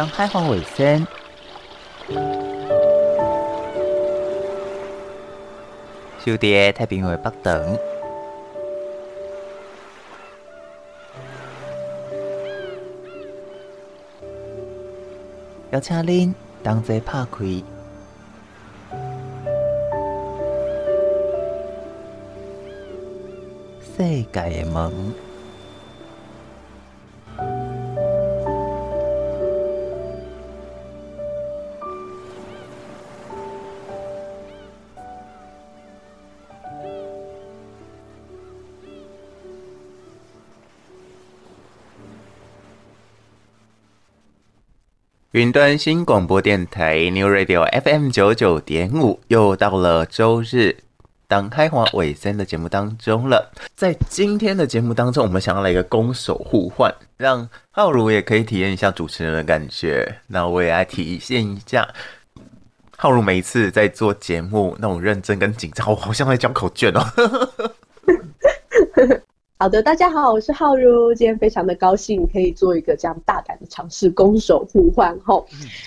当海皇尾声，小弟太平洋北等，邀请恁同齐拍开世界的门。云端新广播电台 New Radio FM 九九点五，又到了周日当开华尾声的节目当中了。在今天的节目当中，我们想要来一个攻守互换，让浩如也可以体验一下主持人的感觉。那我也来体验一下，浩如每一次在做节目那种认真跟紧张，我好像在交考卷哦。好的，大家好，我是浩如，今天非常的高兴可以做一个这样大胆的尝试，攻守互换吼。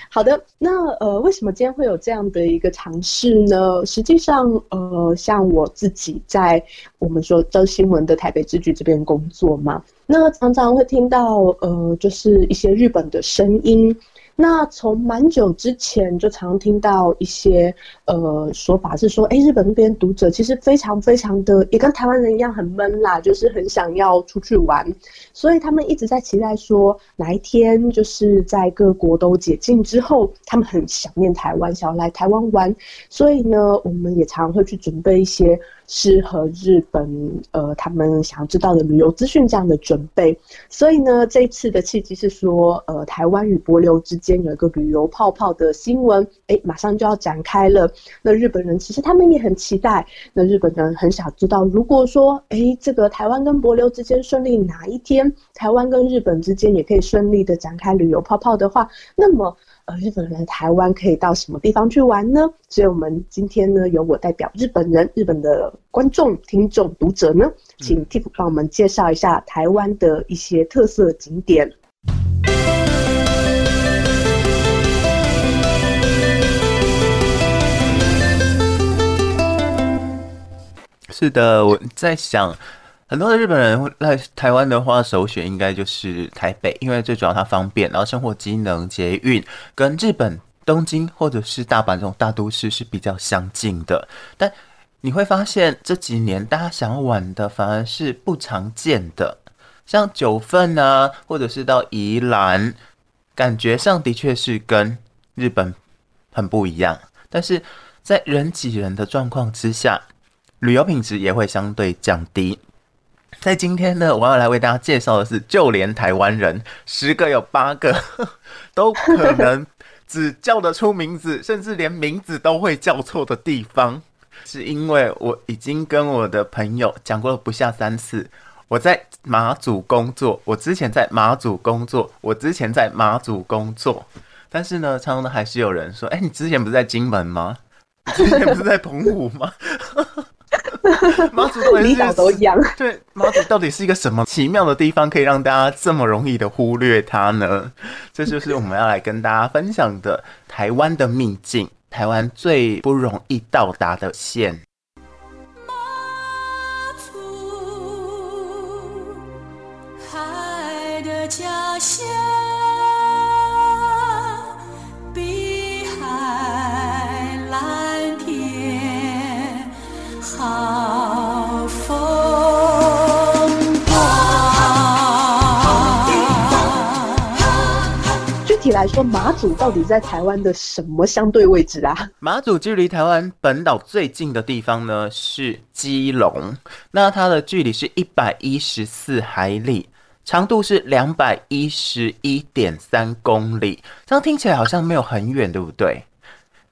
好的，那呃，为什么今天会有这样的一个尝试呢？实际上，呃，像我自己在我们说周新闻的台北支局这边工作嘛，那常常会听到呃，就是一些日本的声音。那从蛮久之前就常听到一些呃说法是说，哎，日本那边读者其实非常非常的也跟台湾人一样很闷啦，就是很想要出去玩，所以他们一直在期待说哪一天就是在各国都解禁之后，他们很想念台湾，想要来台湾玩，所以呢，我们也常会去准备一些。适合日本呃，他们想要知道的旅游资讯这样的准备，所以呢，这一次的契机是说，呃，台湾与帛琉之间有一个旅游泡泡的新闻，哎，马上就要展开了。那日本人其实他们也很期待，那日本人很想知道，如果说，哎，这个台湾跟帛琉之间顺利哪一天，台湾跟日本之间也可以顺利的展开旅游泡泡的话，那么。呃，日本人台湾可以到什么地方去玩呢？所以，我们今天呢，由我代表日本人、日本的观众、听众、读者呢，请 Tiff 帮我们介绍一下台湾的一些特色景点。是的，我在想。很多的日本人来台湾的话，首选应该就是台北，因为最主要它方便，然后生活机能、捷运跟日本东京或者是大阪这种大都市是比较相近的。但你会发现这几年大家想要玩的反而是不常见的，像九份啊，或者是到宜兰，感觉上的确是跟日本很不一样。但是在人挤人的状况之下，旅游品质也会相对降低。在今天呢，我要来为大家介绍的是，就连台湾人十个有八个 都可能只叫得出名字，甚至连名字都会叫错的地方，是因为我已经跟我的朋友讲过了不下三次。我在马祖工作，我之前在马祖工作，我之前在马祖工作，但是呢，常常还是有人说：“哎，你之前不是在金门吗？之前不是在澎湖吗？” 马祖离岛都一样，对，妈祖到底是一个什么奇妙的地方，可以让大家这么容易的忽略它呢？这就是我们要来跟大家分享的台湾的秘境，台湾最不容易到达的县。体来说，马祖到底在台湾的什么相对位置啊？马祖距离台湾本岛最近的地方呢是基隆，那它的距离是一百一十四海里，长度是两百一十一点三公里。这样听起来好像没有很远，对不对？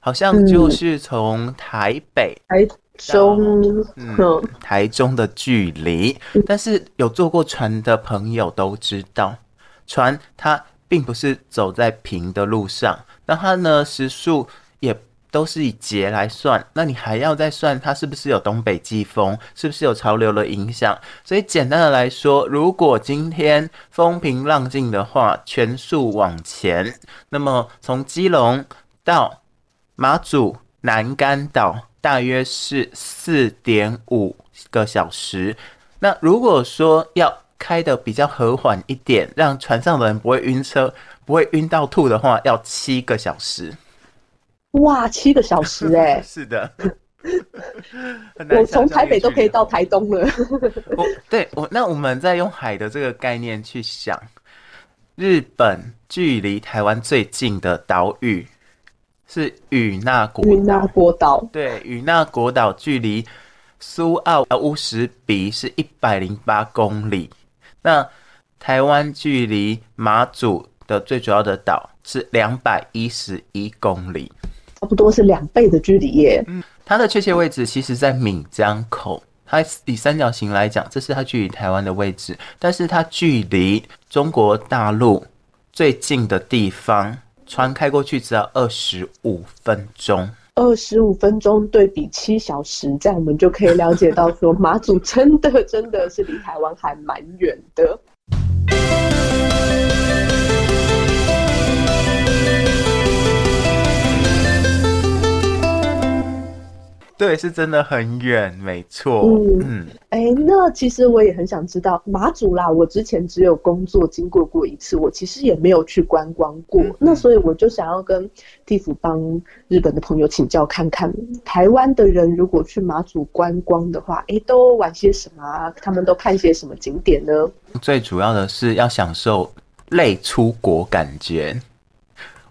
好像就是从台北、台中、嗯，台中的距离。但是有坐过船的朋友都知道，船它。并不是走在平的路上，那它呢时速也都是以节来算，那你还要再算它是不是有东北季风，是不是有潮流的影响？所以简单的来说，如果今天风平浪静的话，全速往前，那么从基隆到马祖南竿岛大约是四点五个小时。那如果说要开的比较和缓一点，让船上的人不会晕车，不会晕到吐的话，要七个小时。哇，七个小时哎、欸！是的，我从台北都可以到台东了。我对我那我们再用海的这个概念去想，日本距离台湾最近的岛屿是与那国与那国岛。对，与那国岛距离苏澳乌石鼻是一百零八公里。那台湾距离马祖的最主要的岛是两百一十一公里。差不多是两倍的距离耶。嗯，它的确切位置其实在闽江口。它以三角形来讲，这是它距离台湾的位置，但是它距离中国大陆最近的地方，船开过去只要二十五分钟。二十五分钟对比七小时，这样我们就可以了解到说，马祖真的真的是离台湾还蛮远的。对，是真的很远，没错。嗯，哎、那其实我也很想知道马祖啦。我之前只有工作经过过一次，我其实也没有去观光过。嗯、那所以我就想要跟地府帮日本的朋友请教看看，台湾的人如果去马祖观光的话，哎、欸，都玩些什么啊？他们都看些什么景点呢？最主要的是要享受类出国感觉。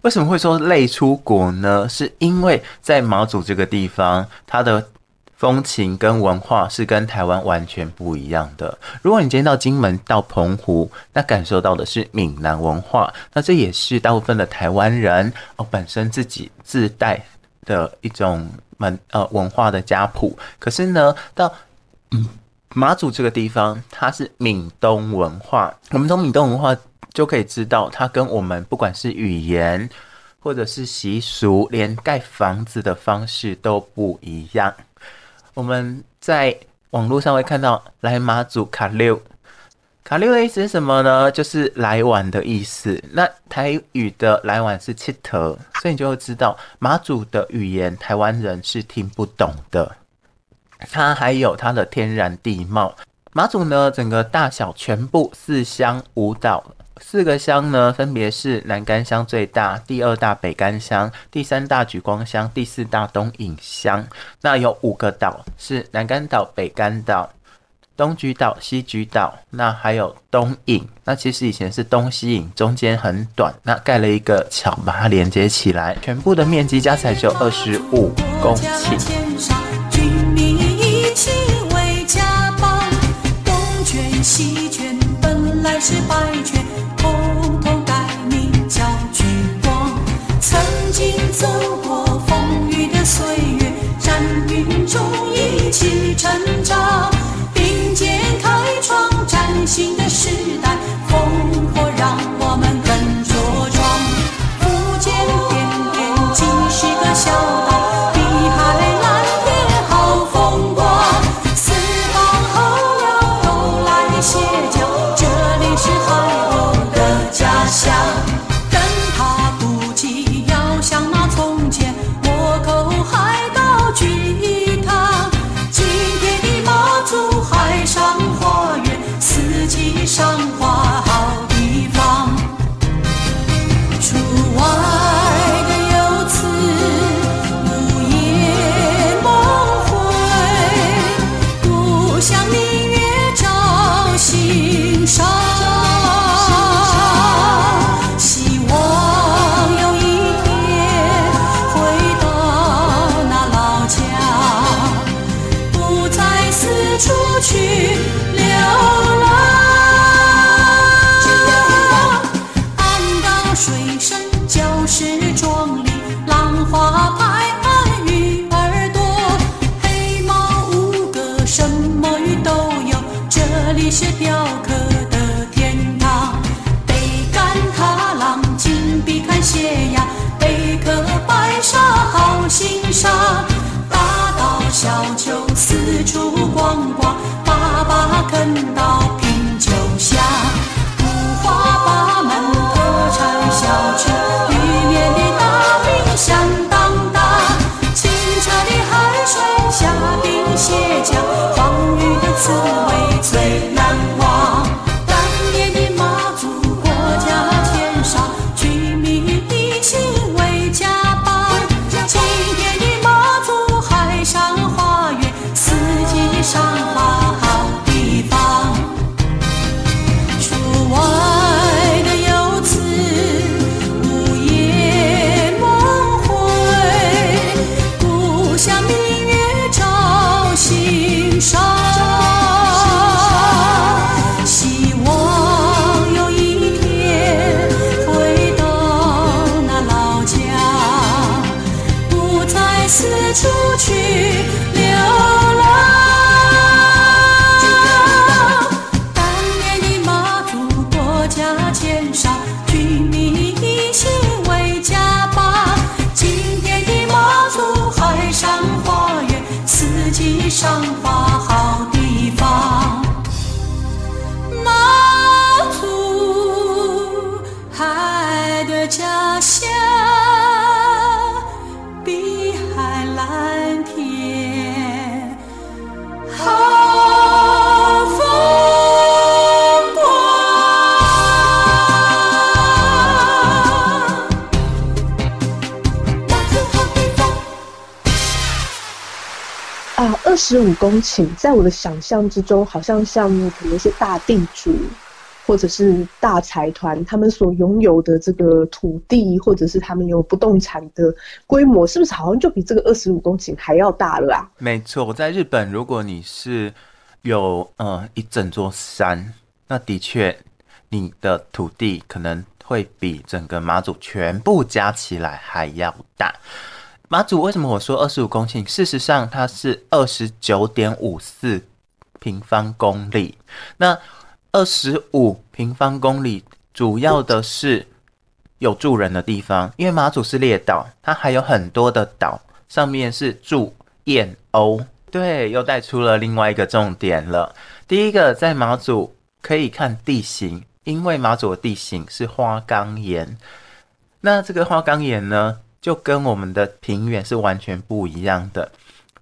为什么会说累出国呢？是因为在马祖这个地方，它的风情跟文化是跟台湾完全不一样的。如果你今天到金门、到澎湖，那感受到的是闽南文化，那这也是大部分的台湾人哦本身自己自带的一种文呃文化的家谱。可是呢，到嗯马祖这个地方，它是闽东文化。我们从闽东文化。就可以知道，它跟我们不管是语言或者是习俗，连盖房子的方式都不一样。我们在网络上会看到“来马祖卡六”，卡六的意思是什么呢？就是来玩的意思。那台语的“来玩”是七头，所以你就会知道马祖的语言台湾人是听不懂的。它还有它的天然地貌，马祖呢，整个大小全部四乡五岛。四个乡呢，分别是南竿乡最大，第二大北竿乡，第三大莒光乡，第四大东引乡。那有五个岛，是南竿岛、北竿岛、东莒岛、西莒岛。那还有东引，那其实以前是东西引，中间很短，那盖了一个桥把它连接起来，全部的面积加起来只有二十五公顷。是经走过风雨的岁月，山云中一起成长，并肩开创崭新的时代。光。十五公顷，在我的想象之中，好像像可能是大地主或者是大财团他们所拥有的这个土地，或者是他们有不动产的规模，是不是好像就比这个二十五公顷还要大了啊？没错，在日本，如果你是有呃一整座山，那的确你的土地可能会比整个马祖全部加起来还要大。马祖为什么我说二十五公顷？事实上，它是二十九点五四平方公里。那二十五平方公里主要的是有住人的地方，因为马祖是列岛，它还有很多的岛，上面是住燕鸥。对，又带出了另外一个重点了。第一个，在马祖可以看地形，因为马祖的地形是花岗岩。那这个花岗岩呢，就跟我们的平原是完全不一样的。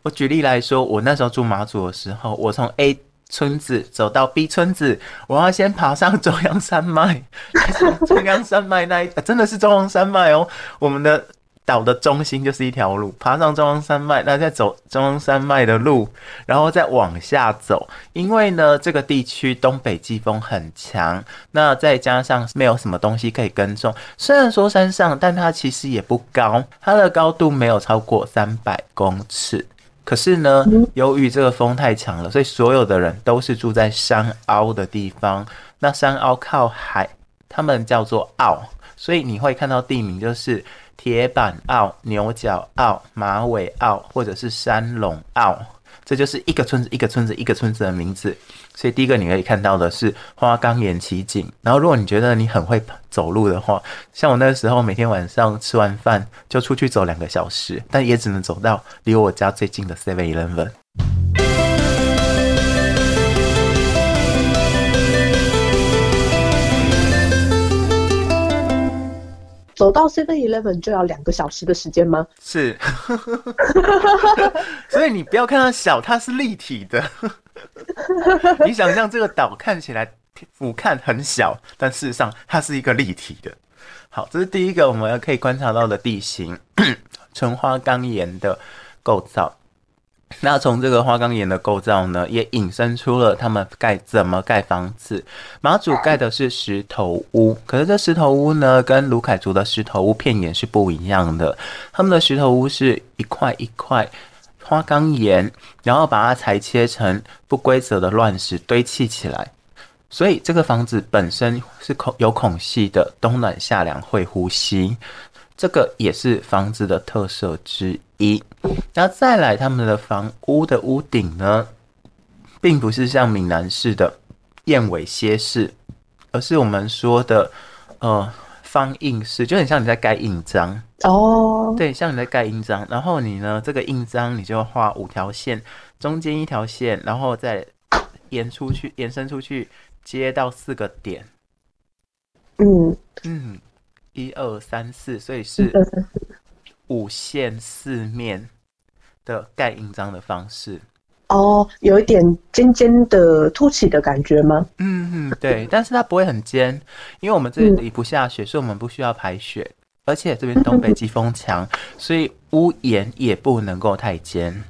我举例来说，我那时候住马祖的时候，我从 A 村子走到 B 村子，我要先爬上中央山脉，中央山脉那一、真的是中央山脉哦，我们的。岛的中心就是一条路，爬上中央山脉，那再走中央山脉的路，然后再往下走。因为呢，这个地区东北季风很强，那再加上没有什么东西可以耕种。虽然说山上，但它其实也不高，它的高度没有超过三百公尺。可是呢，由于这个风太强了，所以所有的人都是住在山凹的地方。那山凹靠海，他们叫做澳，所以你会看到地名就是。铁板澳、牛角澳、马尾澳，或者是山龙澳，这就是一个村子一个村子一个村子的名字。所以第一个你可以看到的是花岗岩奇景。然后如果你觉得你很会走路的话，像我那时候每天晚上吃完饭就出去走两个小时，但也只能走到离我家最近的 Seven Eleven。走到 Seven Eleven 就要两个小时的时间吗？是，所以你不要看它小，它是立体的。你想象这个岛看起来俯瞰很小，但事实上它是一个立体的。好，这是第一个我们要可以观察到的地形，纯花岗岩的构造。那从这个花岗岩的构造呢，也引申出了他们盖怎么盖房子。马祖盖的是石头屋，可是这石头屋呢，跟鲁凯族的石头屋片岩是不一样的。他们的石头屋是一块一块花岗岩，然后把它裁切成不规则的乱石堆砌起来，所以这个房子本身是孔有孔隙的，冬暖夏凉会呼吸。这个也是房子的特色之一。然后再来，他们的房屋的屋顶呢，并不是像闽南式的燕尾楔式，而是我们说的呃方印式，就很像你在盖印章哦。对，像你在盖印章，然后你呢，这个印章你就画五条线中间一条线，然后再延出去，延伸出去，接到四个点。嗯嗯，一二三四，所以是五线四面的盖印章的方式。哦，有一点尖尖的凸起的感觉吗？嗯嗯，对，但是它不会很尖，因为我们这里不下雪，嗯、所以我们不需要排雪，而且这边东北季风强，所以屋檐也不能够太尖。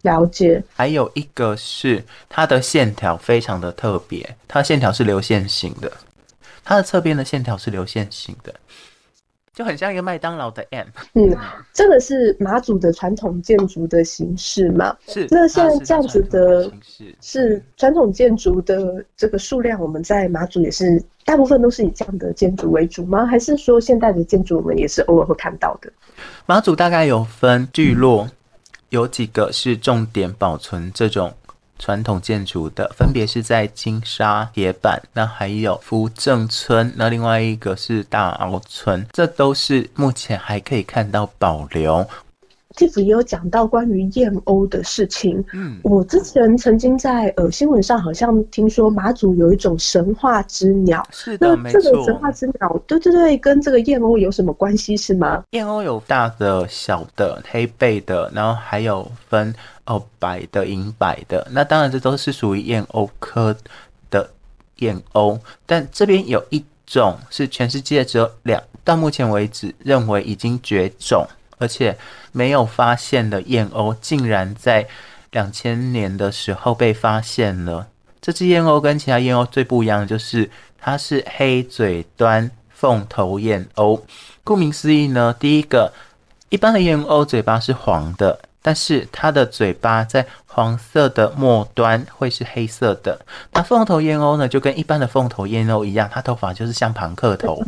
了解。还有一个是它的线条非常的特别，它的线条是流线型的，它的侧边的线条是流线型的。就很像一个麦当劳的 M。嗯，这个是马祖的传统建筑的形式嘛？是。那现在这样子的是传统建筑的这个数量，我们在马祖也是大部分都是以这样的建筑为主吗？还是说现代的建筑我们也是偶尔会看到的？马祖大概有分聚落，有几个是重点保存这种。传统建筑的分别是在金沙铁板，那还有福正村，那另外一个是大鳌村，这都是目前还可以看到保留。Tiff 也有讲到关于燕鸥的事情。嗯，我之前曾经在呃新闻上好像听说马祖有一种神话之鸟。是的，那这个神话之鸟，对对对，跟这个燕鸥有什么关系是吗？燕鸥有大的、小的、黑背的，然后还有分哦白的、银白的。那当然这都是属于燕鸥科的燕鸥，但这边有一种是全世界只有两，到目前为止认为已经绝种。而且没有发现的燕鸥，竟然在两千年的时候被发现了。这只燕鸥跟其他燕鸥最不一样的就是，它是黑嘴端凤头燕鸥。顾名思义呢，第一个，一般的燕鸥嘴巴是黄的，但是它的嘴巴在黄色的末端会是黑色的。那凤头燕鸥呢，就跟一般的凤头燕鸥一样，它头发就是像庞克头。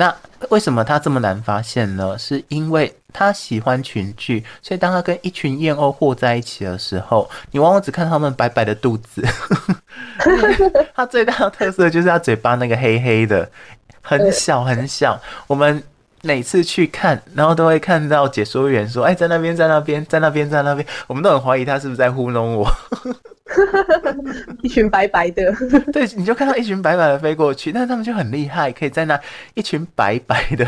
那为什么它这么难发现呢？是因为它喜欢群聚，所以当它跟一群燕鸥和在一起的时候，你往往只看到它们白白的肚子。它最大的特色就是它嘴巴那个黑黑的，很小很小。我们每次去看，然后都会看到解说员说：“哎，在那边，在那边，在那边，在那边。”我们都很怀疑他是不是在糊弄我。一群白白的，对，你就看到一群白白的飞过去，那他们就很厉害，可以在那一群白白的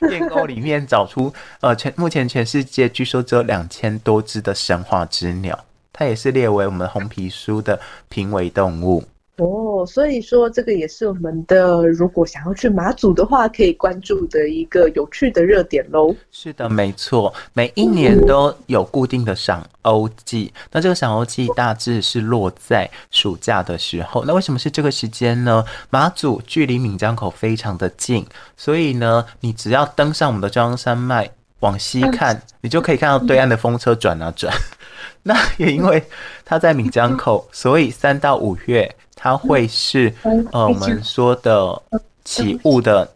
燕鸥里面找出呃全目前全世界据说只有两千多只的神话之鸟，它也是列为我们红皮书的濒危动物。哦，所以说这个也是我们的，如果想要去马祖的话，可以关注的一个有趣的热点喽。是的，没错，每一年都有固定的赏欧季，那这个赏欧季大致是落在暑假的时候。那为什么是这个时间呢？马祖距离闽江口非常的近，所以呢，你只要登上我们的中央山脉往西看，你就可以看到对岸的风车转啊转。那也因为它在闽江口，所以三到五月。它会是呃我们说的起雾的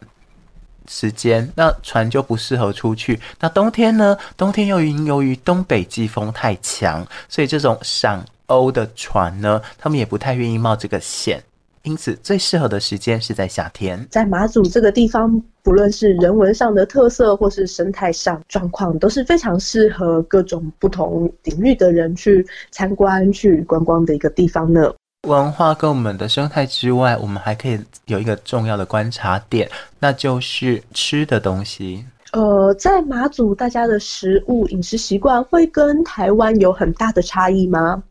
时间，那船就不适合出去。那冬天呢？冬天又因由于东北季风太强，所以这种赏欧的船呢，他们也不太愿意冒这个险。因此，最适合的时间是在夏天。在马祖这个地方，不论是人文上的特色，或是生态上状况，都是非常适合各种不同领域的人去参观、去观光的一个地方呢。文化跟我们的生态之外，我们还可以有一个重要的观察点，那就是吃的东西。呃，在马祖，大家的食物饮食习惯会跟台湾有很大的差异吗？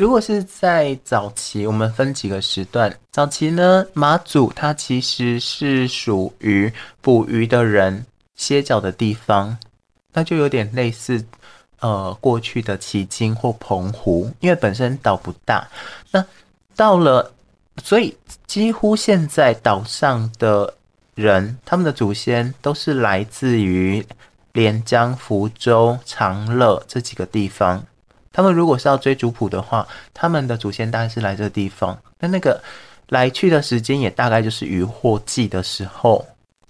如果是在早期，我们分几个时段。早期呢，马祖它其实是属于捕鱼的人歇脚的地方，那就有点类似呃过去的旗津或澎湖，因为本身岛不大。那到了，所以几乎现在岛上的人，他们的祖先都是来自于连江、福州、长乐这几个地方。他们如果是要追族谱的话，他们的祖先大概是来这个地方。那那个来去的时间也大概就是渔获季的时候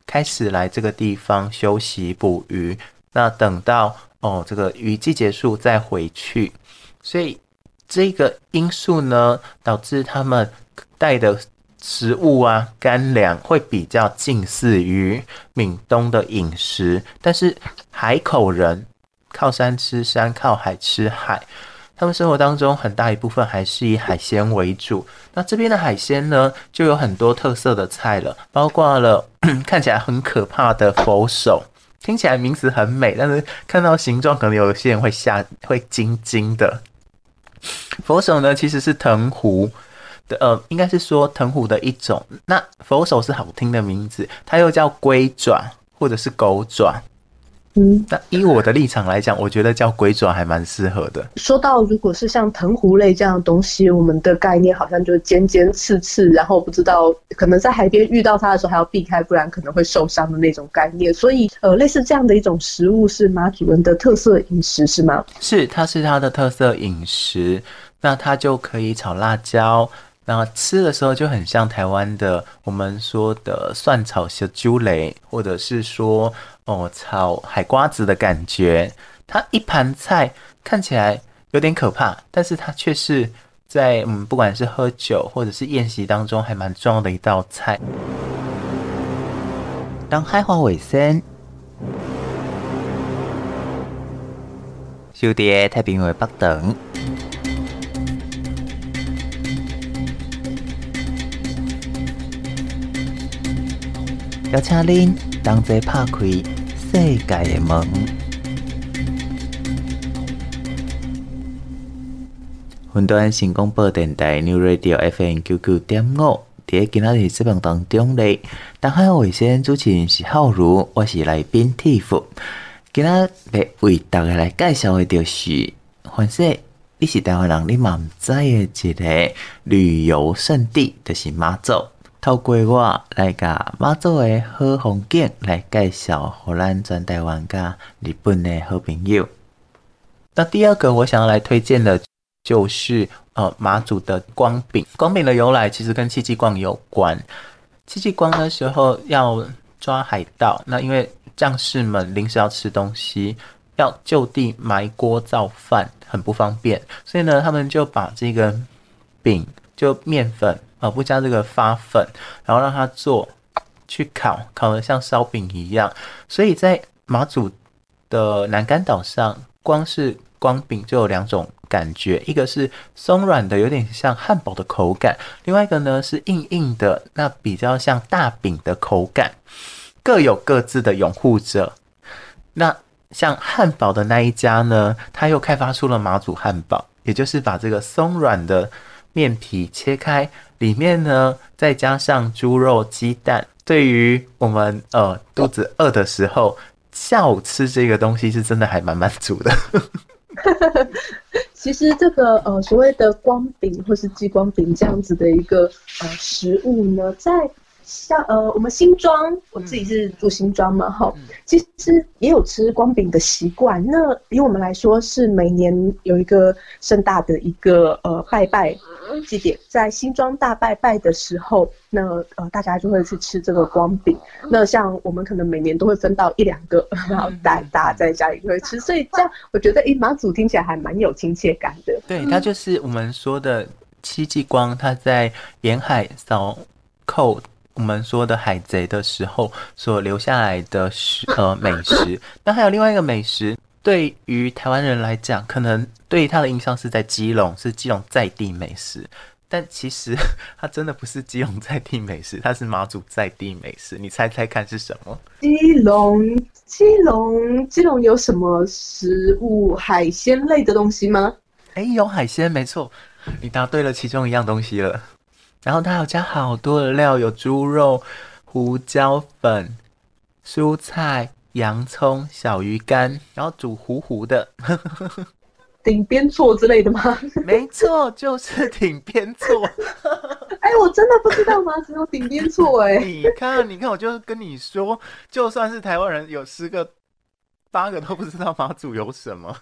开始来这个地方休息捕鱼。那等到哦这个雨季结束再回去。所以这个因素呢，导致他们带的食物啊，干粮会比较近似于闽东的饮食，但是海口人靠山吃山，靠海吃海，他们生活当中很大一部分还是以海鲜为主。那这边的海鲜呢，就有很多特色的菜了，包括了 看起来很可怕的佛手，听起来名字很美，但是看到形状，可能有些人会吓，会惊惊的。佛手呢，其实是藤壶的。呃，应该是说藤壶的一种。那佛手是好听的名字，它又叫龟爪或者是狗爪。嗯，那以我的立场来讲，我觉得叫鬼爪还蛮适合的。说到如果是像藤壶类这样的东西，我们的概念好像就是尖尖刺刺，然后不知道可能在海边遇到它的时候还要避开，不然可能会受伤的那种概念。所以，呃，类似这样的一种食物是马祖人的特色饮食是吗？是，它是它的特色饮食。那它就可以炒辣椒。然后吃的时候就很像台湾的我们说的蒜炒小猪雷，或者是说哦炒海瓜子的感觉。它一盘菜看起来有点可怕，但是它却是在嗯不管是喝酒或者是宴席当中还蛮重要的一道菜。当海花尾声，小弟太平为北等。邀请您同齐拍开世界的门。云端新广播电台 New Radio FM 九九点五，在今仔日节目当中咧，东海卫星主持人是浩如，我是来宾 t i。今仔日为大家来介绍的就是，反正你是台湾人，你嘛毋知的一个旅游胜地，就是马祖。透过我来甲马祖的好风景来介绍，予咱全台湾甲日本的好朋友。那第二个我想要来推荐的，就是呃马祖的光饼。光饼的由来其实跟戚继光有关。戚继光的时候要抓海盗，那因为将士们临时要吃东西，要就地埋锅造饭，很不方便，所以呢，他们就把这个饼就面粉。啊，不加这个发粉，然后让它做去烤，烤得像烧饼一样。所以在马祖的南竿岛上，光是光饼就有两种感觉，一个是松软的，有点像汉堡的口感；另外一个呢是硬硬的，那比较像大饼的口感。各有各自的拥护者。那像汉堡的那一家呢，他又开发出了马祖汉堡，也就是把这个松软的面皮切开。里面呢，再加上猪肉、鸡蛋。对于我们呃肚子饿的时候，下午吃这个东西是真的还蛮满足的。其实这个呃所谓的光饼或是激光饼这样子的一个呃食物呢，在。像呃，我们新庄，我自己是住新庄嘛，哈、嗯，其实也有吃光饼的习惯。那以我们来说，是每年有一个盛大的一个呃拜拜祭典，在新庄大拜拜的时候，那呃大家就会去吃这个光饼。那像我们可能每年都会分到一两个，然后大大家在家里就会吃。所以这样，我觉得诶，马祖听起来还蛮有亲切感的。对，它就是我们说的戚继光，他在沿海扫寇。我们说的海贼的时候所留下来的食呃 美食，那还有另外一个美食，对于台湾人来讲，可能对于他的印象是在基隆，是基隆在地美食，但其实 它真的不是基隆在地美食，它是马祖在地美食。你猜猜看是什么？基隆，基隆，基隆有什么食物？海鲜类的东西吗？哎，有海鲜，没错，你答对了其中一样东西了。然后它有加好多的料，有猪肉、胡椒粉、蔬菜、洋葱、小鱼干，然后煮糊糊的，顶边错之类的吗？没错，就是顶边错。哎，我真的不知道马祖有顶边错哎。你看，你看，我就跟你说，就算是台湾人，有十个八个都不知道马祖有什么。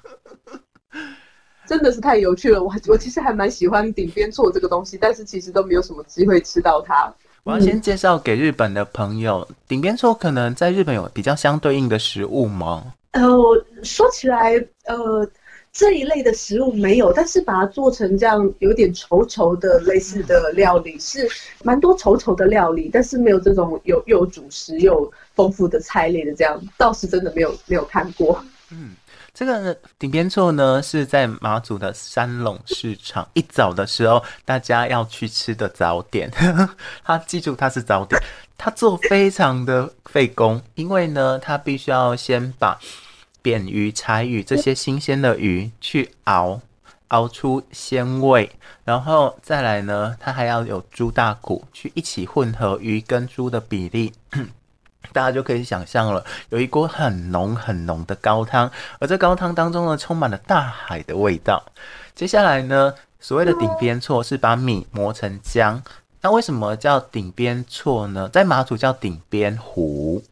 真的是太有趣了，我我其实还蛮喜欢顶边错这个东西，但是其实都没有什么机会吃到它。我要先介绍给日本的朋友，顶边错可能在日本有比较相对应的食物吗？呃，说起来，呃，这一类的食物没有，但是把它做成这样有点稠稠的类似的料理，是蛮多稠稠的料理，但是没有这种有又有主食又丰富的菜类的这样，倒是真的没有没有看过。嗯。这个顶边趖呢，是在马祖的三陇市场一早的时候，大家要去吃的早点。他记住，它是早点，他做非常的费工，因为呢，他必须要先把扁鱼、柴鱼这些新鲜的鱼去熬，熬出鲜味，然后再来呢，他还要有猪大骨去一起混合鱼跟猪的比例。大家就可以想象了，有一锅很浓很浓的高汤，而这高汤当中呢，充满了大海的味道。接下来呢，所谓的顶边错是把米磨成浆。那为什么叫顶边错呢？在马祖叫顶边糊，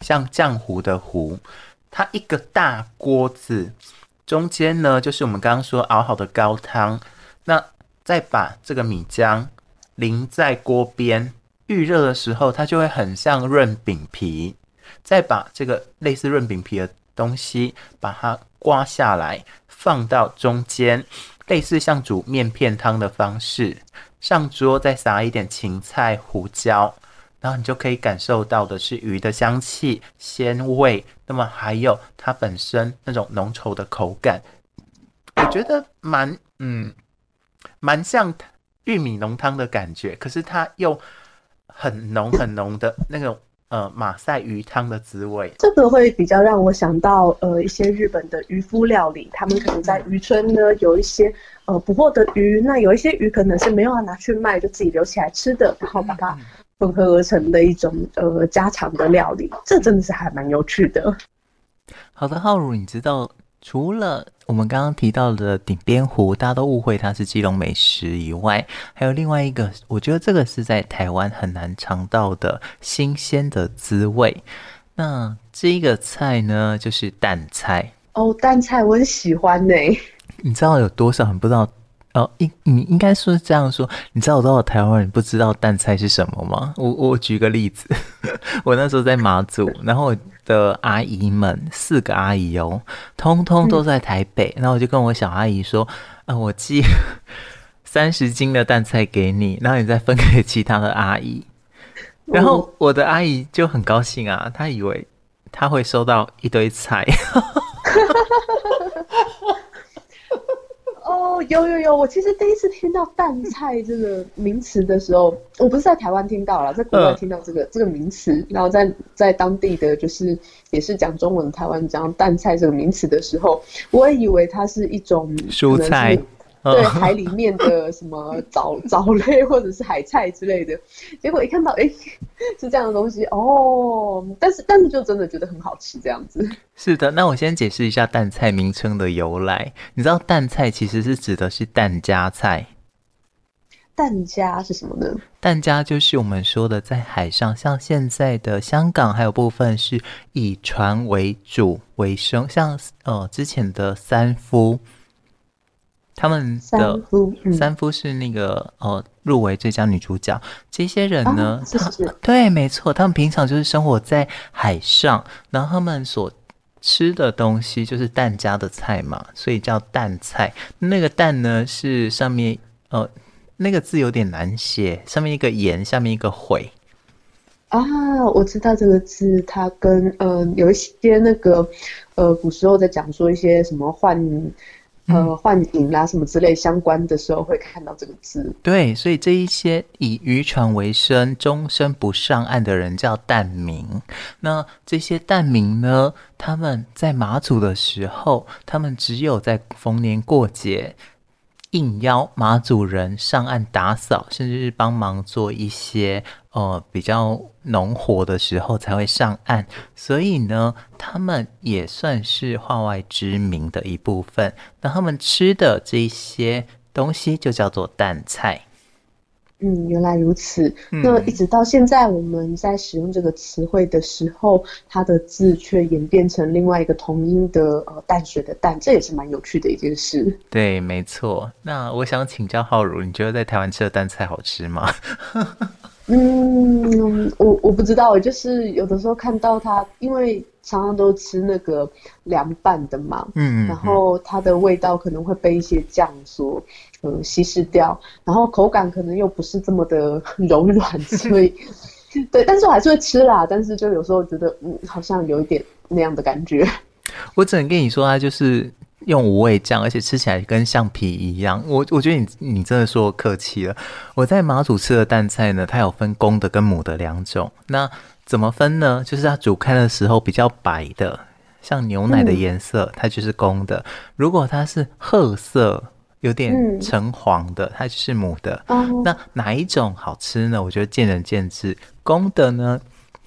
像浆糊的糊。它一个大锅子，中间呢就是我们刚刚说熬好的高汤，那再把这个米浆淋在锅边。预热的时候，它就会很像润饼皮。再把这个类似润饼皮的东西，把它刮下来，放到中间，类似像煮面片汤的方式。上桌再撒一点芹菜、胡椒，然后你就可以感受到的是鱼的香气、鲜味，那么还有它本身那种浓稠的口感。我觉得蛮嗯，蛮像玉米浓汤的感觉，可是它又。很浓很浓的那种呃马赛鱼汤的滋味，这个会比较让我想到呃一些日本的渔夫料理，他们可能在渔村呢有一些呃捕获的鱼，那有一些鱼可能是没有要拿去卖，就自己留起来吃的，然后把它混合而成的一种呃家常的料理，这真的是还蛮有趣的。好的，浩如，你知道除了我们刚刚提到的顶边糊，大家都误会它是基隆美食以外，还有另外一个，我觉得这个是在台湾很难尝到的新鲜的滋味。那这一个菜呢，就是淡菜。哦，淡菜我很喜欢呢。你知道有多少人不知道？哦，应你应该说这样说，你知道有多少台湾人不知道淡菜是什么吗？我我举个例子，我那时候在马祖，然后我的阿姨们四个阿姨哦，通通都在台北，然后我就跟我小阿姨说，啊，我寄 三十斤的淡菜给你，然后你再分给其他的阿姨，然后我的阿姨就很高兴啊，她以为她会收到一堆菜。哦，有有有，我其实第一次听到淡菜这个名词的时候，我不是在台湾听到了，在国外听到这个、呃、这个名词，然后在在当地的就是也是讲中文的台湾讲淡菜这个名词的时候，我也以为它是一种蔬菜。对海里面的什么藻藻类或者是海菜之类的，结果一看到，哎，是这样的东西哦。但是但是就真的觉得很好吃这样子。是的，那我先解释一下淡菜名称的由来。你知道淡菜其实是指的是淡家菜。淡家是什么呢？淡家就是我们说的在海上，像现在的香港，还有部分是以船为主为生，像呃之前的三夫。他们的三夫，是那个呃入围最佳女主角。这些人呢，对，没错，他们平常就是生活在海上，然后他们所吃的东西就是蛋家的菜嘛，所以叫蛋菜。那个蛋呢是上面呃那个字有点难写，上面一个言，下面一个悔。啊，我知道这个字，它跟嗯、呃、有一些那个呃古时候在讲说一些什么换。呃，幻影啦什么之类相关的时候会看到这个字。对，所以这一些以渔船为生、终身不上岸的人叫蛋民。那这些蛋民呢，他们在马祖的时候，他们只有在逢年过节。应邀马祖人上岸打扫，甚至是帮忙做一些呃比较农活的时候才会上岸，所以呢，他们也算是化外之民的一部分。那他们吃的这些东西就叫做淡菜。嗯，原来如此。那一直到现在，我们在使用这个词汇的时候，嗯、它的字却演变成另外一个同音的呃淡水的淡，这也是蛮有趣的一件事。对，没错。那我想请教浩如，你觉得在台湾吃的淡菜好吃吗？嗯，我我不知道，就是有的时候看到它，因为常常都吃那个凉拌的嘛，嗯，然后它的味道可能会被一些酱所呃稀释掉，然后口感可能又不是这么的 柔软，所以 对，但是我还是会吃啦，但是就有时候觉得嗯，好像有一点那样的感觉。我只能跟你说，啊就是。用无味酱，而且吃起来跟橡皮一样。我我觉得你你真的说客气了。我在马祖吃的淡菜呢，它有分公的跟母的两种。那怎么分呢？就是它煮开的时候比较白的，像牛奶的颜色，它就是公的；如果它是褐色，有点橙黄的，它就是母的。那哪一种好吃呢？我觉得见仁见智。公的呢？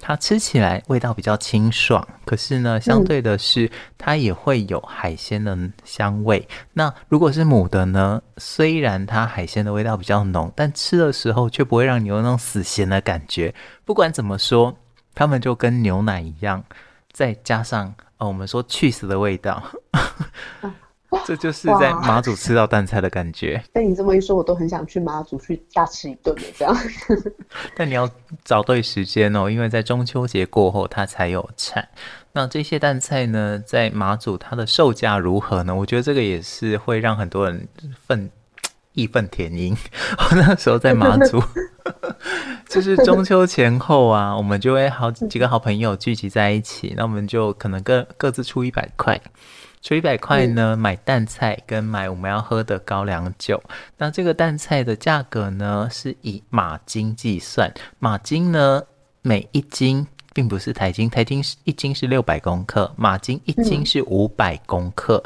它吃起来味道比较清爽，可是呢，相对的是它也会有海鲜的香味。嗯、那如果是母的呢？虽然它海鲜的味道比较浓，但吃的时候却不会让你有那种死咸的感觉。不管怎么说，它们就跟牛奶一样，再加上哦，我们说去死的味道。啊这就是在马祖吃到淡菜的感觉。被你这么一说，我都很想去马祖去大吃一顿的这样。但你要找对时间哦，因为在中秋节过后它才有产。那这些淡菜呢，在马祖它的售价如何呢？我觉得这个也是会让很多人愤义愤填膺。我那时候在马祖，就是中秋前后啊，我们就会好几个好朋友聚集在一起，那我们就可能各各自出一百块。出一百块呢，买淡菜跟买我们要喝的高粱酒。那这个淡菜的价格呢，是以马斤计算。马斤呢，每一斤并不是台斤，台斤是一斤是六百公克，马斤一斤是五百公克。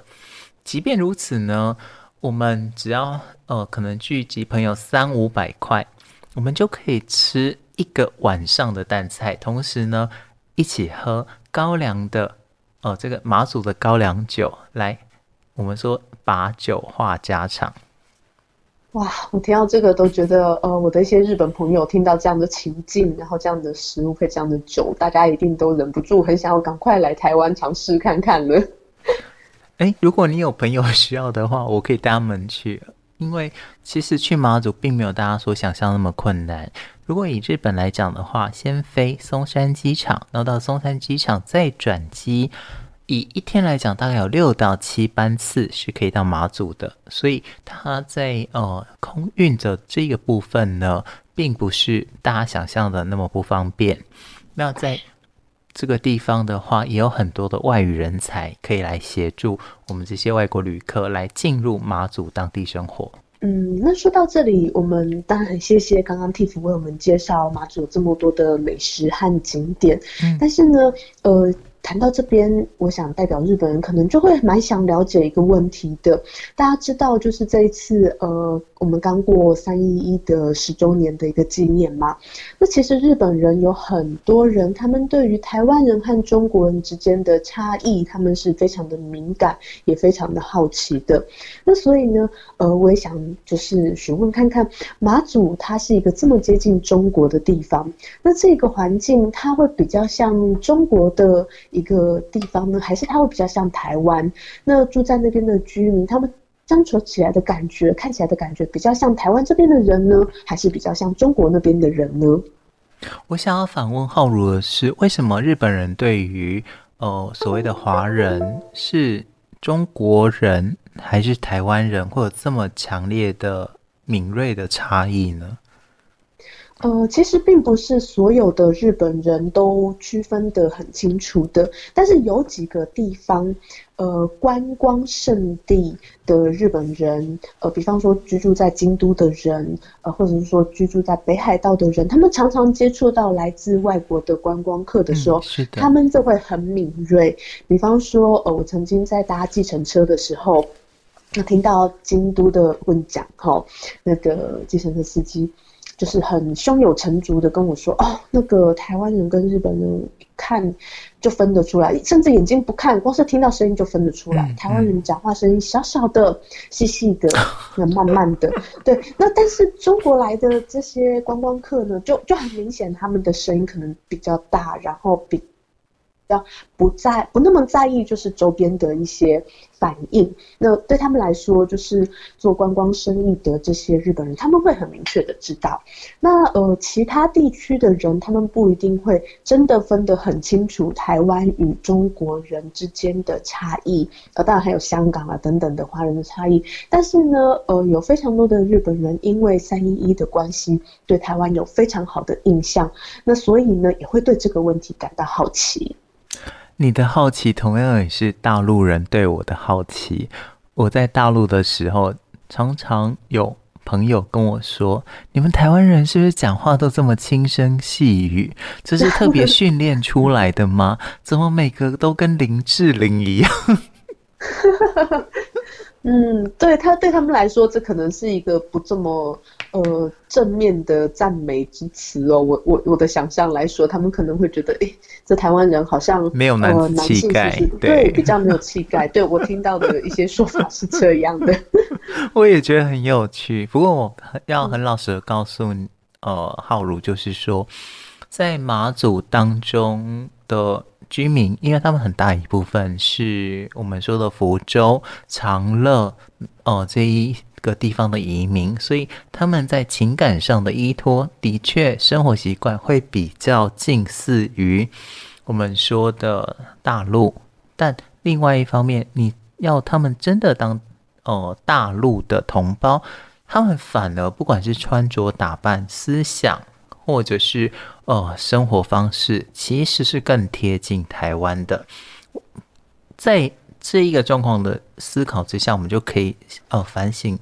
即便如此呢，我们只要呃可能聚集朋友三五百块，我们就可以吃一个晚上的淡菜，同时呢一起喝高粱的。哦，这个马祖的高粱酒，来，我们说把酒话家常。哇，我听到这个都觉得，呃，我的一些日本朋友听到这样的情境，然后这样的食物配这样的酒，大家一定都忍不住很想要赶快来台湾尝试看看了。哎，如果你有朋友需要的话，我可以带他们去，因为其实去马祖并没有大家所想象那么困难。如果以日本来讲的话，先飞松山机场，然后到松山机场再转机，以一天来讲，大概有六到七班次是可以到马祖的。所以它在呃空运的这个部分呢，并不是大家想象的那么不方便。那在这个地方的话，也有很多的外语人才可以来协助我们这些外国旅客来进入马祖当地生活。嗯，那说到这里，我们当然很谢谢刚刚 Tiff 为我们介绍马祖这么多的美食和景点，嗯，但是呢，呃。谈到这边，我想代表日本人可能就会蛮想了解一个问题的。大家知道，就是这一次，呃，我们刚过三一一的十周年的一个纪念嘛。那其实日本人有很多人，他们对于台湾人和中国人之间的差异，他们是非常的敏感，也非常的好奇的。那所以呢，呃，我也想就是询问看看，马祖它是一个这么接近中国的地方，那这个环境它会比较像中国的。一个地方呢，还是它会比较像台湾？那住在那边的居民，他们相处起来的感觉，看起来的感觉，比较像台湾这边的人呢，还是比较像中国那边的人呢？我想要反问浩如的是，为什么日本人对于呃所谓的华人是中国人还是台湾人，会有这么强烈的敏锐的差异呢？呃，其实并不是所有的日本人都区分得很清楚的，但是有几个地方，呃，观光胜地的日本人，呃，比方说居住在京都的人，呃，或者是说居住在北海道的人，他们常常接触到来自外国的观光客的时候，嗯、是的，他们就会很敏锐。比方说，呃，我曾经在搭计程车的时候，那听到京都的问讲，哈，那个计程车司机。就是很胸有成竹的跟我说，哦，那个台湾人跟日本人一看就分得出来，甚至眼睛不看，光是听到声音就分得出来。嗯嗯、台湾人讲话声音小小的、细细的、那慢慢的。对，那但是中国来的这些观光客呢，就就很明显，他们的声音可能比较大，然后比较不在不那么在意，就是周边的一些反应。那对他们来说，就是做观光生意的这些日本人，他们会很明确的知道。那呃，其他地区的人，他们不一定会真的分得很清楚台湾与中国人之间的差异。呃，当然还有香港啊等等的华人的差异。但是呢，呃，有非常多的日本人因为三一一的关系，对台湾有非常好的印象。那所以呢，也会对这个问题感到好奇。你的好奇同样也是大陆人对我的好奇。我在大陆的时候，常常有朋友跟我说：“你们台湾人是不是讲话都这么轻声细语？这是特别训练出来的吗？怎么每个都跟林志玲一样？” 嗯，对他对他们来说，这可能是一个不这么呃正面的赞美之词哦。我我我的想象来说，他们可能会觉得，哎，这台湾人好像没有男子气概，对，对，比较没有气概。对我听到的一些说法是这样的，我也觉得很有趣。不过我要很老实的告诉你，呃，浩如就是说，在马祖当中的。居民，因为他们很大一部分是我们说的福州、长乐，哦、呃，这一个地方的移民，所以他们在情感上的依托，的确生活习惯会比较近似于我们说的大陆。但另外一方面，你要他们真的当、呃、大陆的同胞，他们反而不管是穿着打扮、思想。或者是呃生活方式，其实是更贴近台湾的。在这一个状况的思考之下，我们就可以呃反省，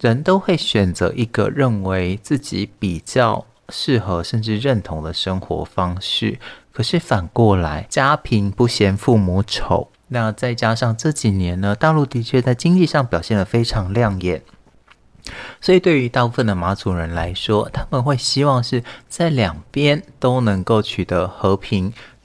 人都会选择一个认为自己比较适合甚至认同的生活方式。可是反过来，家贫不嫌父母丑。那再加上这几年呢，大陆的确在经济上表现得非常亮眼。所以，对于大部分的马祖人来说，他们会希望是在两边都能够取得和平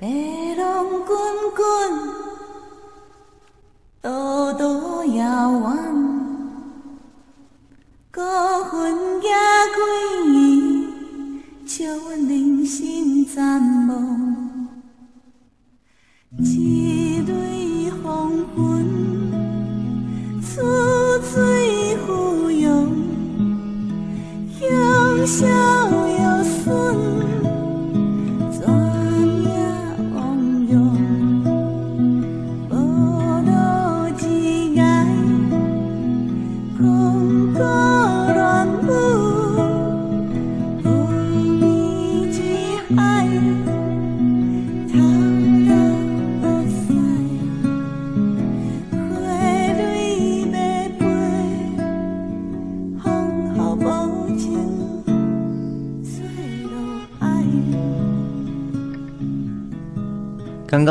白龙滚滚，朵朵遥远，孤魂野鬼，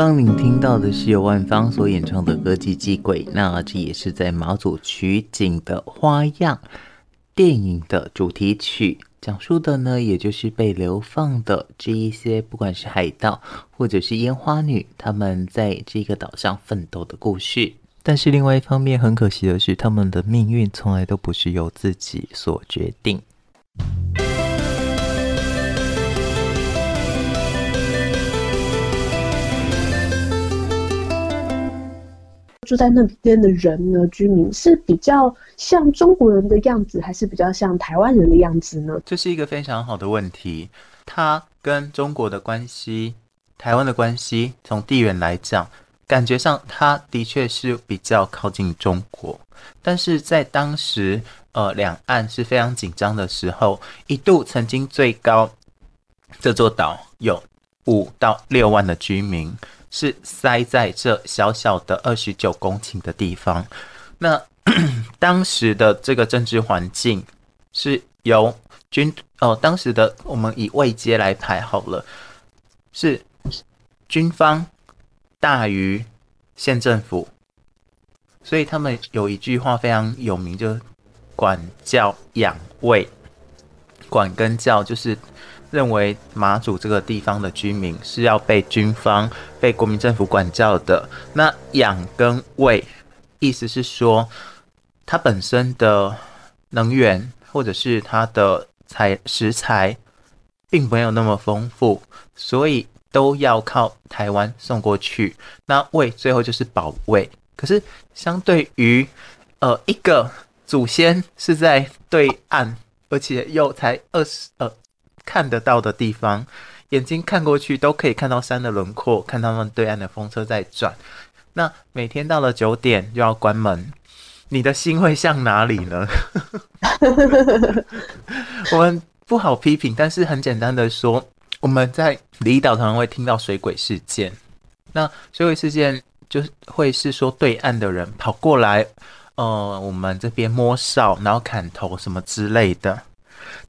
刚您听到的是由万芳所演唱的歌《季季鬼》，那这也是在马祖取景的花样电影的主题曲，讲述的呢，也就是被流放的这一些，不管是海盗或者是烟花女，他们在这个岛上奋斗的故事。但是另外一方面，很可惜的是，他们的命运从来都不是由自己所决定。住在那边的人呢，居民是比较像中国人的样子，还是比较像台湾人的样子呢？这是一个非常好的问题。他跟中国的关系、台湾的关系，从地缘来讲，感觉上它的确是比较靠近中国。但是在当时，呃，两岸是非常紧张的时候，一度曾经最高这座岛有五到六万的居民。是塞在这小小的二十九公顷的地方。那 当时的这个政治环境是由军哦，当时的我们以位阶来排好了，是军方大于县政府，所以他们有一句话非常有名，就是“管教养卫”。管跟教就是认为马祖这个地方的居民是要被军方、被国民政府管教的。那养跟喂，意思是说，它本身的能源或者是它的材食材，并没有那么丰富，所以都要靠台湾送过去。那喂最后就是保卫。可是相对于，呃，一个祖先是在对岸。而且又才二十呃，看得到的地方，眼睛看过去都可以看到山的轮廓，看到那对岸的风车在转。那每天到了九点就要关门，你的心会向哪里呢？我们不好批评，但是很简单的说，我们在离岛常常会听到水鬼事件。那水鬼事件就会是说对岸的人跑过来。呃，我们这边摸哨，然后砍头什么之类的。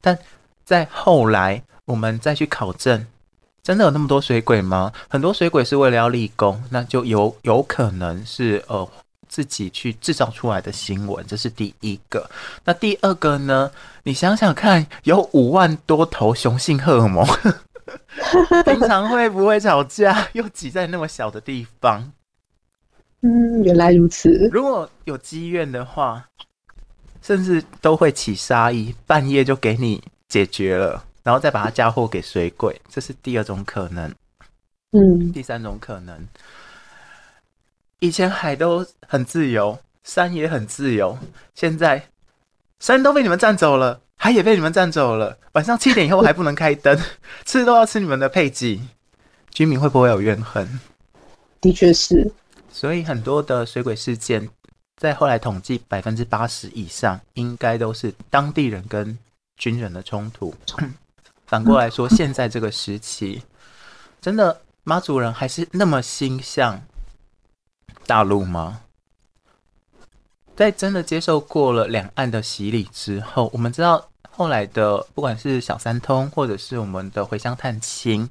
但在后来，我们再去考证，真的有那么多水鬼吗？很多水鬼是为了要立功，那就有有可能是呃自己去制造出来的新闻，这是第一个。那第二个呢？你想想看，有五万多头雄性荷尔蒙，平常会不会吵架？又挤在那么小的地方？嗯，原来如此。如果有积怨的话，甚至都会起杀意，半夜就给你解决了，然后再把它嫁祸给水鬼，这是第二种可能。嗯，第三种可能，以前海都很自由，山也很自由，现在山都被你们占走了，海也被你们占走了，晚上七点以后 还不能开灯，吃都要吃你们的配给，居民会不会有怨恨？的确是。所以很多的水鬼事件，在后来统计，百分之八十以上应该都是当地人跟军人的冲突。反过来说，现在这个时期，真的妈祖人还是那么心向大陆吗？在真的接受过了两岸的洗礼之后，我们知道后来的不管是小三通，或者是我们的回乡探亲，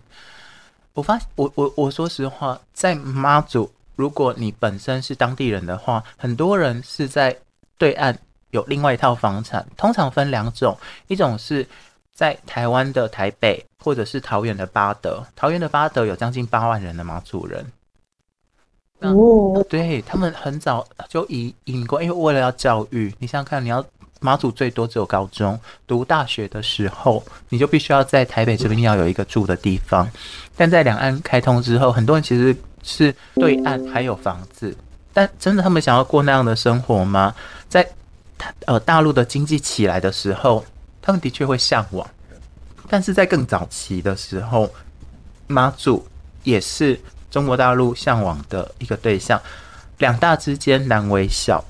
我发我我我说实话，在妈祖。如果你本身是当地人的话，很多人是在对岸有另外一套房产，通常分两种，一种是在台湾的台北，或者是桃园的巴德。桃园的巴德有将近八万人的马祖人，哦，对，他们很早就移移民过，因为为了要教育，你想想看，你要马祖最多只有高中，读大学的时候，你就必须要在台北这边要有一个住的地方。但在两岸开通之后，很多人其实。是对岸还有房子，但真的他们想要过那样的生活吗？在呃大陆的经济起来的时候，他们的确会向往，但是在更早期的时候，马祖也是中国大陆向往的一个对象。两大之间难为小，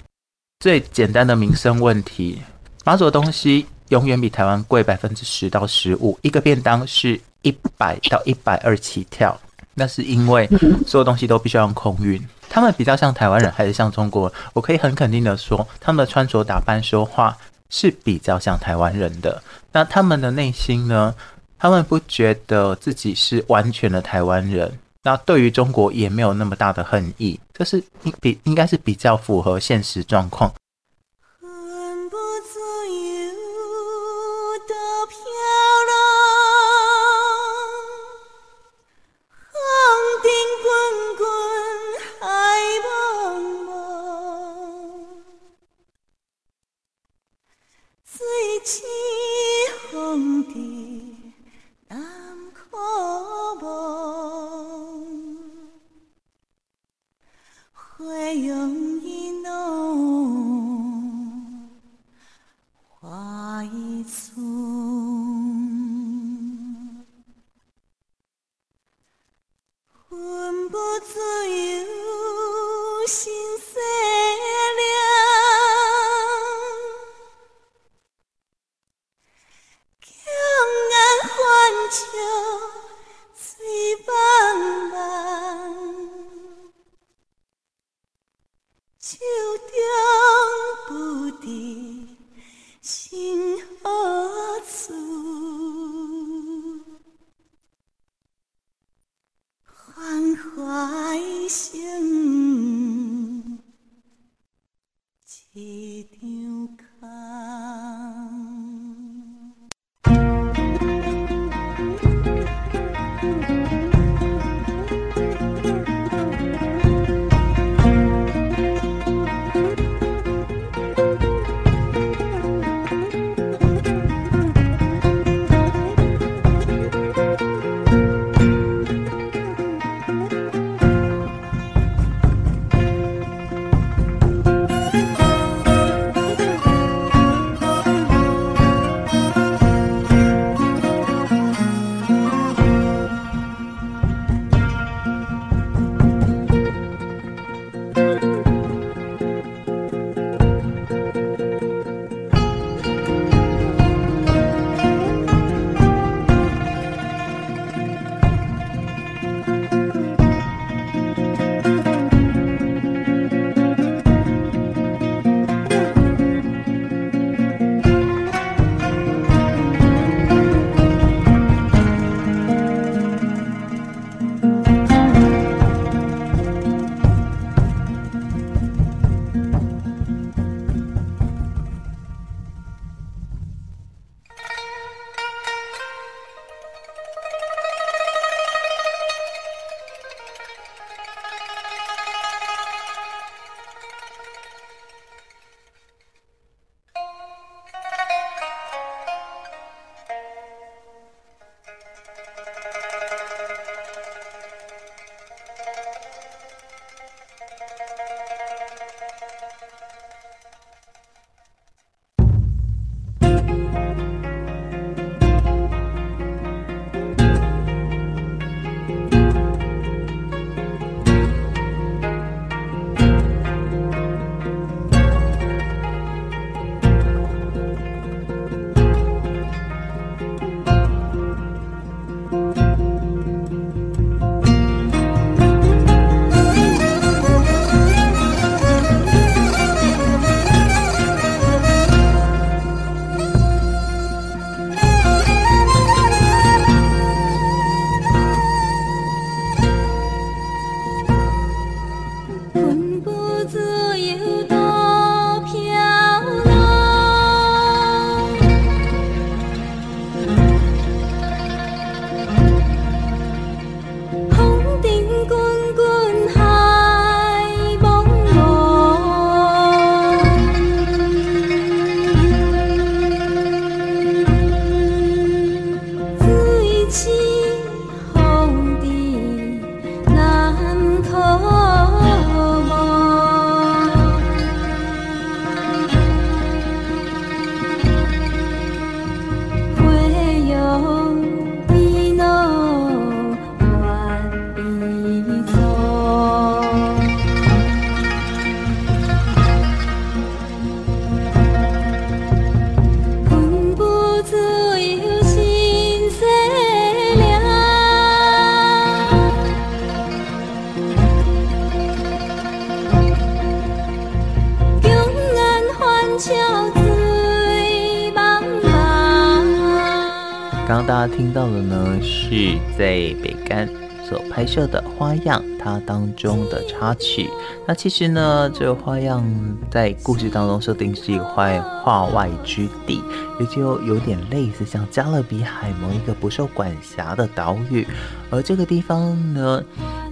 最简单的民生问题，马祖的东西永远比台湾贵百分之十到十五，一个便当是一百到一百二起跳。那是因为所有东西都必须要用空运，他们比较像台湾人还是像中国人？我可以很肯定的说，他们的穿着打扮、说话是比较像台湾人的。那他们的内心呢？他们不觉得自己是完全的台湾人，那对于中国也没有那么大的恨意，这是应比应该是比较符合现实状况。凄风伫，淡苦雾，浓，花，不，心碎了。放眼欢笑醉茫茫，不何处，一。刚大家听到的呢，是在北干所拍摄的花样，它当中的插曲。那其实呢，这个花样在故事当中设定是一块画画外之地，也就有点类似像加勒比海某一个不受管辖的岛屿。而这个地方呢，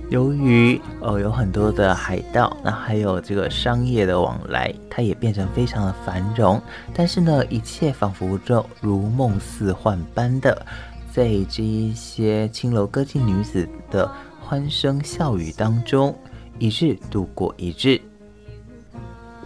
由于呃有很多的海盗，那还有这个商业的往来，它也变成非常的繁荣。但是呢，一切仿佛就如梦似幻般的。在这一些青楼歌妓女子的欢声笑语当中，一日度过一日。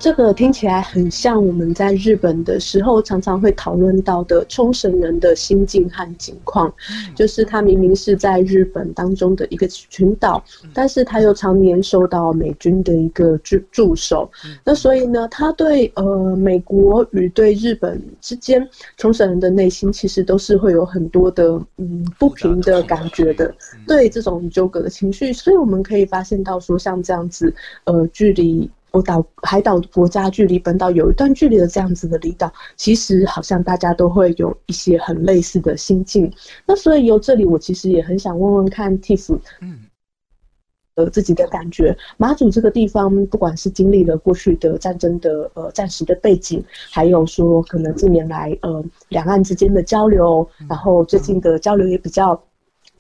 这个听起来很像我们在日本的时候常常会讨论到的冲绳人的心境和境况，就是他明明是在日本当中的一个群岛，但是他又常年受到美军的一个驻驻守，那所以呢，他对呃美国与对日本之间，冲绳人的内心其实都是会有很多的嗯不平的感觉的，对这种纠葛的情绪，所以我们可以发现到说像这样子呃距离。岛海岛国家距离本岛有一段距离的这样子的离岛，其实好像大家都会有一些很类似的心境。那所以由这里，我其实也很想问问看 Tiff，嗯，呃，自己的感觉。马祖这个地方，不管是经历了过去的战争的呃战时的背景，还有说可能近年来呃两岸之间的交流，然后最近的交流也比较。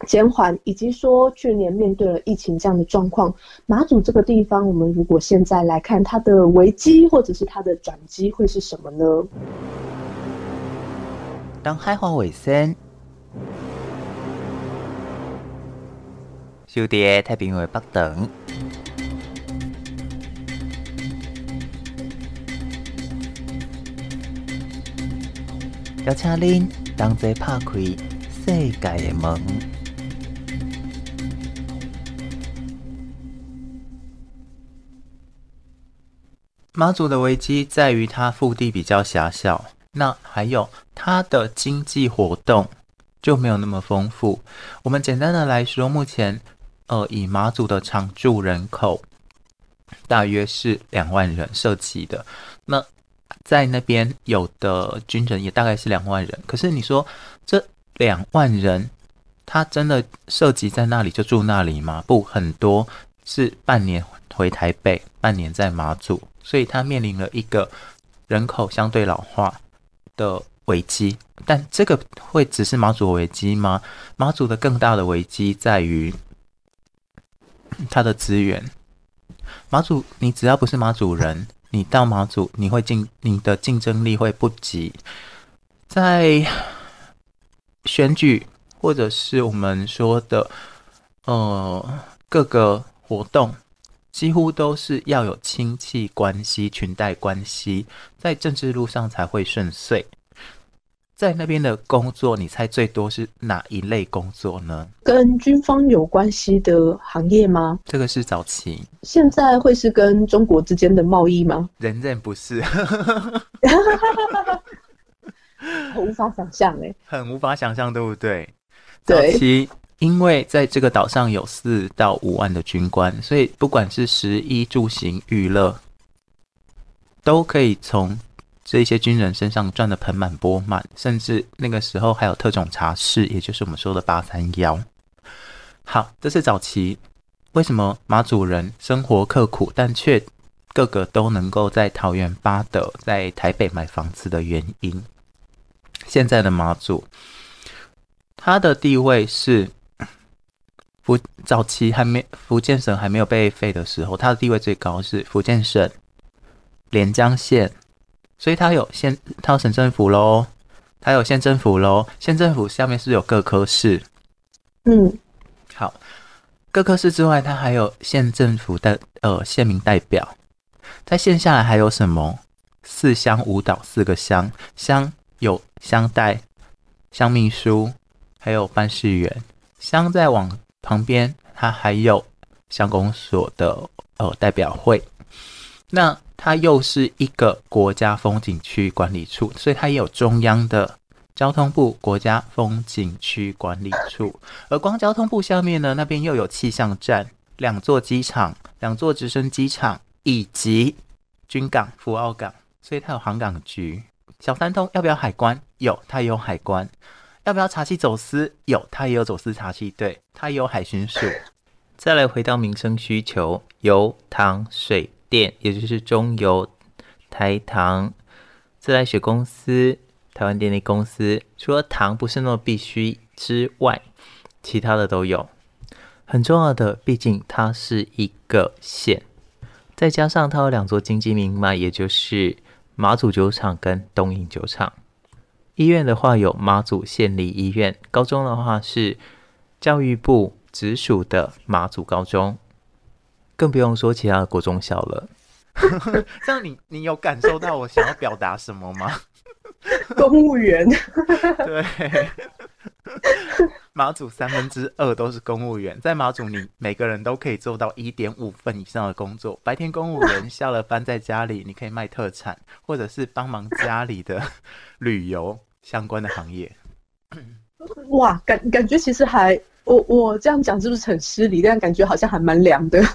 减缓，以及说去年面对了疫情这样的状况，马祖这个地方，我们如果现在来看它的危机或者是它的转机会是什么呢？当海话卫生，小弟太平洋北等，邀请您同齐拍开世界的门。马祖的危机在于它腹地比较狭小，那还有它的经济活动就没有那么丰富。我们简单的来说，目前呃以马祖的常住人口大约是两万人设籍的，那在那边有的军人也大概是两万人。可是你说这两万人，他真的涉及在那里就住那里吗？不，很多是半年回台北，半年在马祖。所以它面临了一个人口相对老化的危机，但这个会只是马祖危机吗？马祖的更大的危机在于它的资源。马祖，你只要不是马祖人，你到马祖，你会竞，你的竞争力会不及。在选举或者是我们说的呃各个活动。几乎都是要有亲戚关系、裙带关系，在政治路上才会顺遂。在那边的工作，你猜最多是哪一类工作呢？跟军方有关系的行业吗？这个是早期。现在会是跟中国之间的贸易吗？人人不是。我无法想象哎，很无法想象，对不对？对。早期。因为在这个岛上有四到五万的军官，所以不管是食衣住行娱乐，都可以从这些军人身上赚得盆满钵满。甚至那个时候还有特种茶室，也就是我们说的八三幺。好，这是早期为什么马祖人生活刻苦，但却个个都能够在桃园八德、在台北买房子的原因。现在的马祖，他的地位是。福早期还没福建省还没有被废的时候，它的地位最高是福建省连江县，所以它有县，它有省政府喽，它有县政府喽。县政府下面是有各科室，嗯，好，各科室之外，它还有县政府的呃县民代表，在县下来还有什么？四乡五岛四个乡，乡有乡代、乡秘书，还有办事员，乡在往。旁边，它还有乡公所的呃代表会，那它又是一个国家风景区管理处，所以它也有中央的交通部国家风景区管理处。而光交通部下面呢，那边又有气象站、两座机场、两座直升机场以及军港福澳港，所以它有航港局。小三通要不要海关？有，它有海关。要不要查缉走私？有，他也有走私查缉队，他也有海巡署。再来回到民生需求，油、糖、水电，也就是中油、台糖、自来水公司、台湾电力公司，除了糖不是那么必须之外，其他的都有。很重要的，毕竟它是一个县，再加上它有两座经济命脉，也就是马祖酒厂跟东引酒厂。医院的话有马祖县立医院，高中的话是教育部直属的马祖高中，更不用说其他的国中小了。这样你你有感受到我想要表达什么吗？公务员。对。马祖三分之二都是公务员，在马祖你每个人都可以做到一点五份以上的工作。白天公务员下了班在家里，你可以卖特产，或者是帮忙家里的旅游相关的行业。哇，感感觉其实还我我这样讲是不是很失礼？但感觉好像还蛮凉的。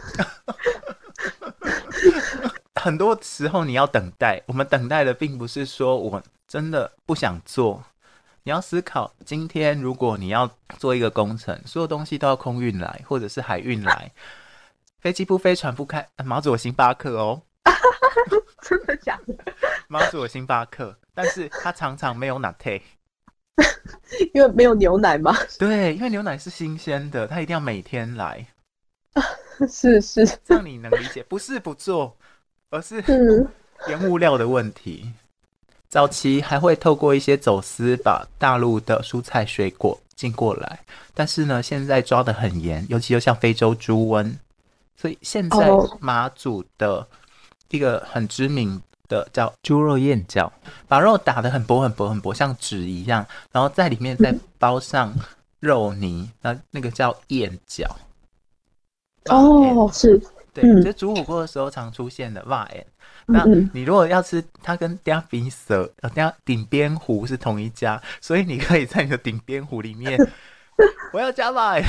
很多时候你要等待，我们等待的并不是说我真的不想做。你要思考，今天如果你要做一个工程，所有东西都要空运来，或者是海运来，飞机不飞，船不开，马祖有星巴克哦，真的假的？马祖有星巴克，但是它常常没有拿铁，因为没有牛奶吗？对，因为牛奶是新鲜的，它一定要每天来。是是，这样你能理解？不是不做，而是原物料的问题。早期还会透过一些走私把大陆的蔬菜水果进过来，但是呢，现在抓得很严，尤其又像非洲猪瘟，所以现在马祖的一个很知名的叫猪肉燕饺，把肉打得很薄很薄很薄，像纸一样，然后在里面再包上肉泥，那那个叫燕饺。哦，是，对，就煮火锅的时候常出现的哇哎。那你如果要吃，它跟鼎边蛇、呃鼎鼎边糊是同一家，所以你可以在你的顶边糊里面，我要加麦。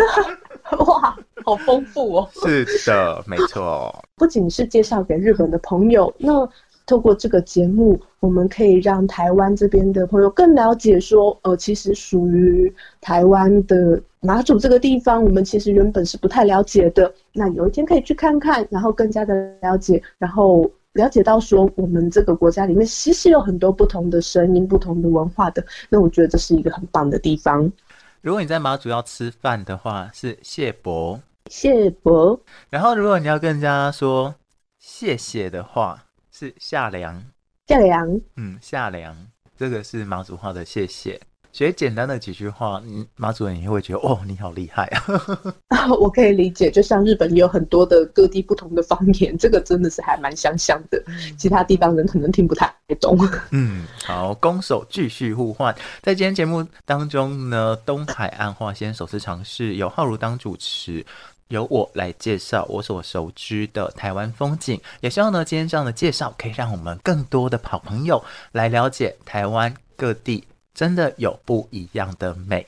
哇，好丰富哦！是的，没错。不仅是介绍给日本的朋友，那透过这个节目，我们可以让台湾这边的朋友更了解说，呃，其实属于台湾的。马祖这个地方，我们其实原本是不太了解的。那有一天可以去看看，然后更加的了解，然后了解到说，我们这个国家里面其实有很多不同的声音、不同的文化的。那我觉得这是一个很棒的地方。如果你在马祖要吃饭的话，是谢伯，谢伯。然后如果你要跟人家说谢谢的话，是夏良，夏良。嗯，夏良，这个是马祖话的谢谢。学简单的几句话，你马主任也会觉得哦，你好厉害啊！我可以理解，就像日本也有很多的各地不同的方言，这个真的是还蛮相像的。其他地方人可能听不太懂。嗯，好，攻守继续互换。在今天节目当中呢，东海岸话先首次尝试由浩如当主持，由我来介绍我所熟知的台湾风景。也希望呢，今天这样的介绍可以让我们更多的好朋友来了解台湾各地。真的有不一样的美。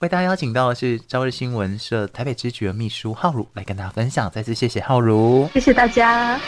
为大家邀请到的是朝日新闻社台北支局的秘书浩如来跟大家分享。再次谢谢浩如，谢谢大家。